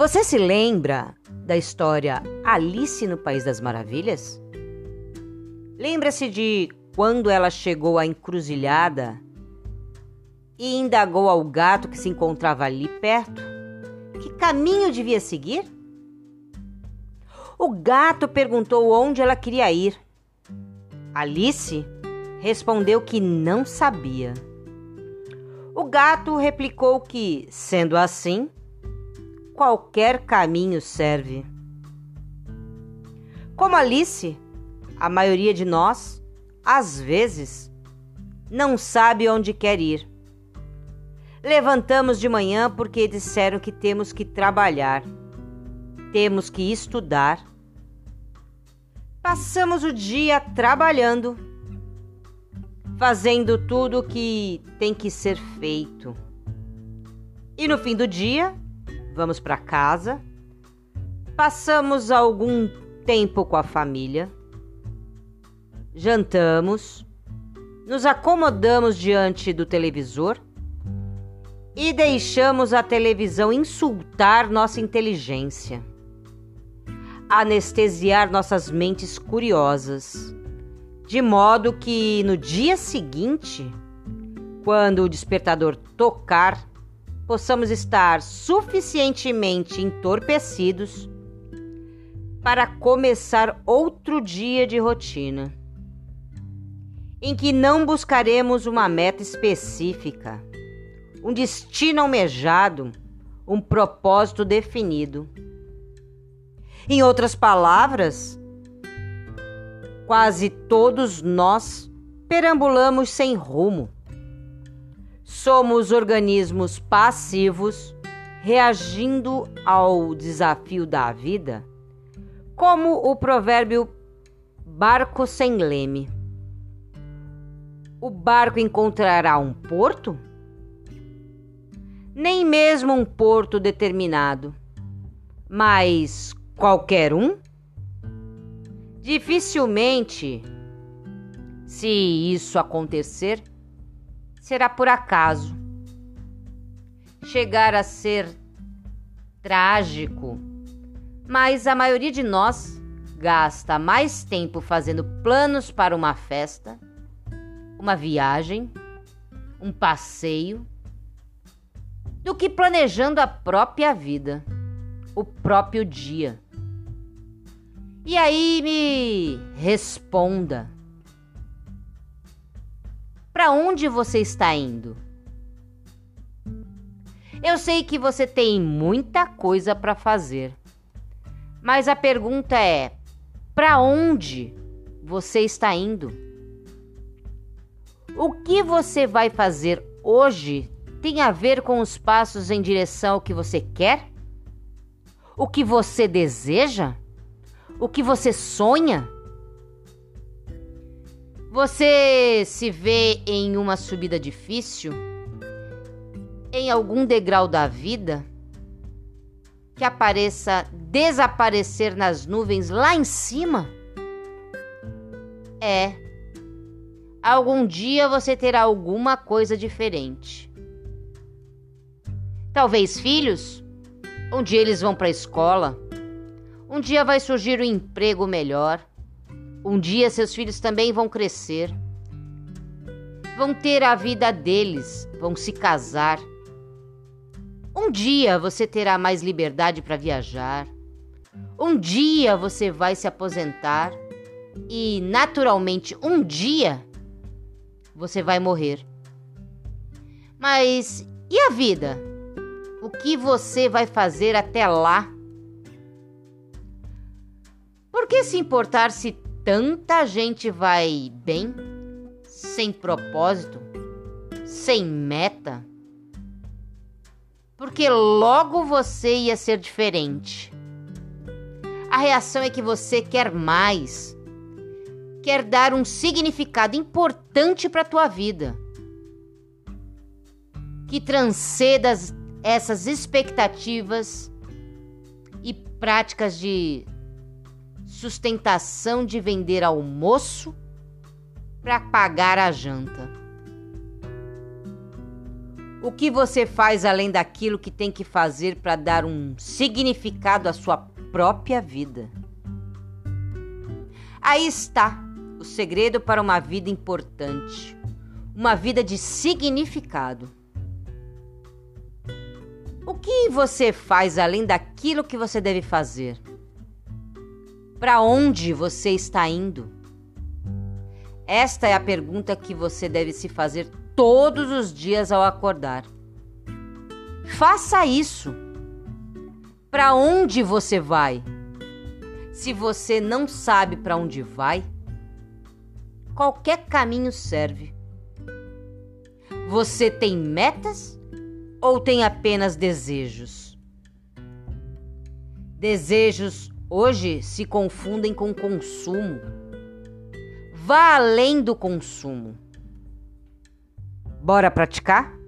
Você se lembra da história Alice no País das Maravilhas? Lembra-se de quando ela chegou à encruzilhada e indagou ao gato que se encontrava ali perto que caminho devia seguir? O gato perguntou onde ela queria ir. Alice respondeu que não sabia. O gato replicou que, sendo assim, qualquer caminho serve. Como Alice, a maioria de nós, às vezes, não sabe onde quer ir. Levantamos de manhã porque disseram que temos que trabalhar, temos que estudar. Passamos o dia trabalhando, fazendo tudo o que tem que ser feito. E no fim do dia, vamos para casa, passamos algum tempo com a família. Jantamos, nos acomodamos diante do televisor. E deixamos a televisão insultar nossa inteligência, anestesiar nossas mentes curiosas, de modo que no dia seguinte, quando o despertador tocar, possamos estar suficientemente entorpecidos para começar outro dia de rotina em que não buscaremos uma meta específica, um destino almejado, um propósito definido. Em outras palavras, quase todos nós perambulamos sem rumo. Somos organismos passivos reagindo ao desafio da vida, como o provérbio barco sem leme o barco encontrará um porto? Nem mesmo um porto determinado, mas qualquer um? Dificilmente, se isso acontecer, será por acaso. Chegar a ser trágico, mas a maioria de nós gasta mais tempo fazendo planos para uma festa uma viagem, um passeio, do que planejando a própria vida, o próprio dia. E aí me responda: para onde você está indo? Eu sei que você tem muita coisa para fazer, mas a pergunta é: para onde você está indo? O que você vai fazer hoje tem a ver com os passos em direção ao que você quer? O que você deseja? O que você sonha? Você se vê em uma subida difícil? Em algum degrau da vida? Que apareça desaparecer nas nuvens lá em cima? É algum dia você terá alguma coisa diferente. Talvez filhos, um dia eles vão para a escola, um dia vai surgir um emprego melhor, um dia seus filhos também vão crescer, vão ter a vida deles, vão se casar. Um dia você terá mais liberdade para viajar. Um dia você vai se aposentar e, naturalmente, um dia você vai morrer. Mas e a vida? O que você vai fazer até lá? Por que se importar se tanta gente vai bem, sem propósito, sem meta? Porque logo você ia ser diferente. A reação é que você quer mais quer dar um significado importante para a tua vida, que transceda essas expectativas e práticas de sustentação de vender almoço para pagar a janta. O que você faz além daquilo que tem que fazer para dar um significado à sua própria vida? Aí está o segredo para uma vida importante, uma vida de significado. O que você faz além daquilo que você deve fazer? Para onde você está indo? Esta é a pergunta que você deve se fazer todos os dias ao acordar. Faça isso. Para onde você vai? Se você não sabe para onde vai, qualquer caminho serve. Você tem metas ou tem apenas desejos? Desejos hoje se confundem com consumo. Vá além do consumo. Bora praticar?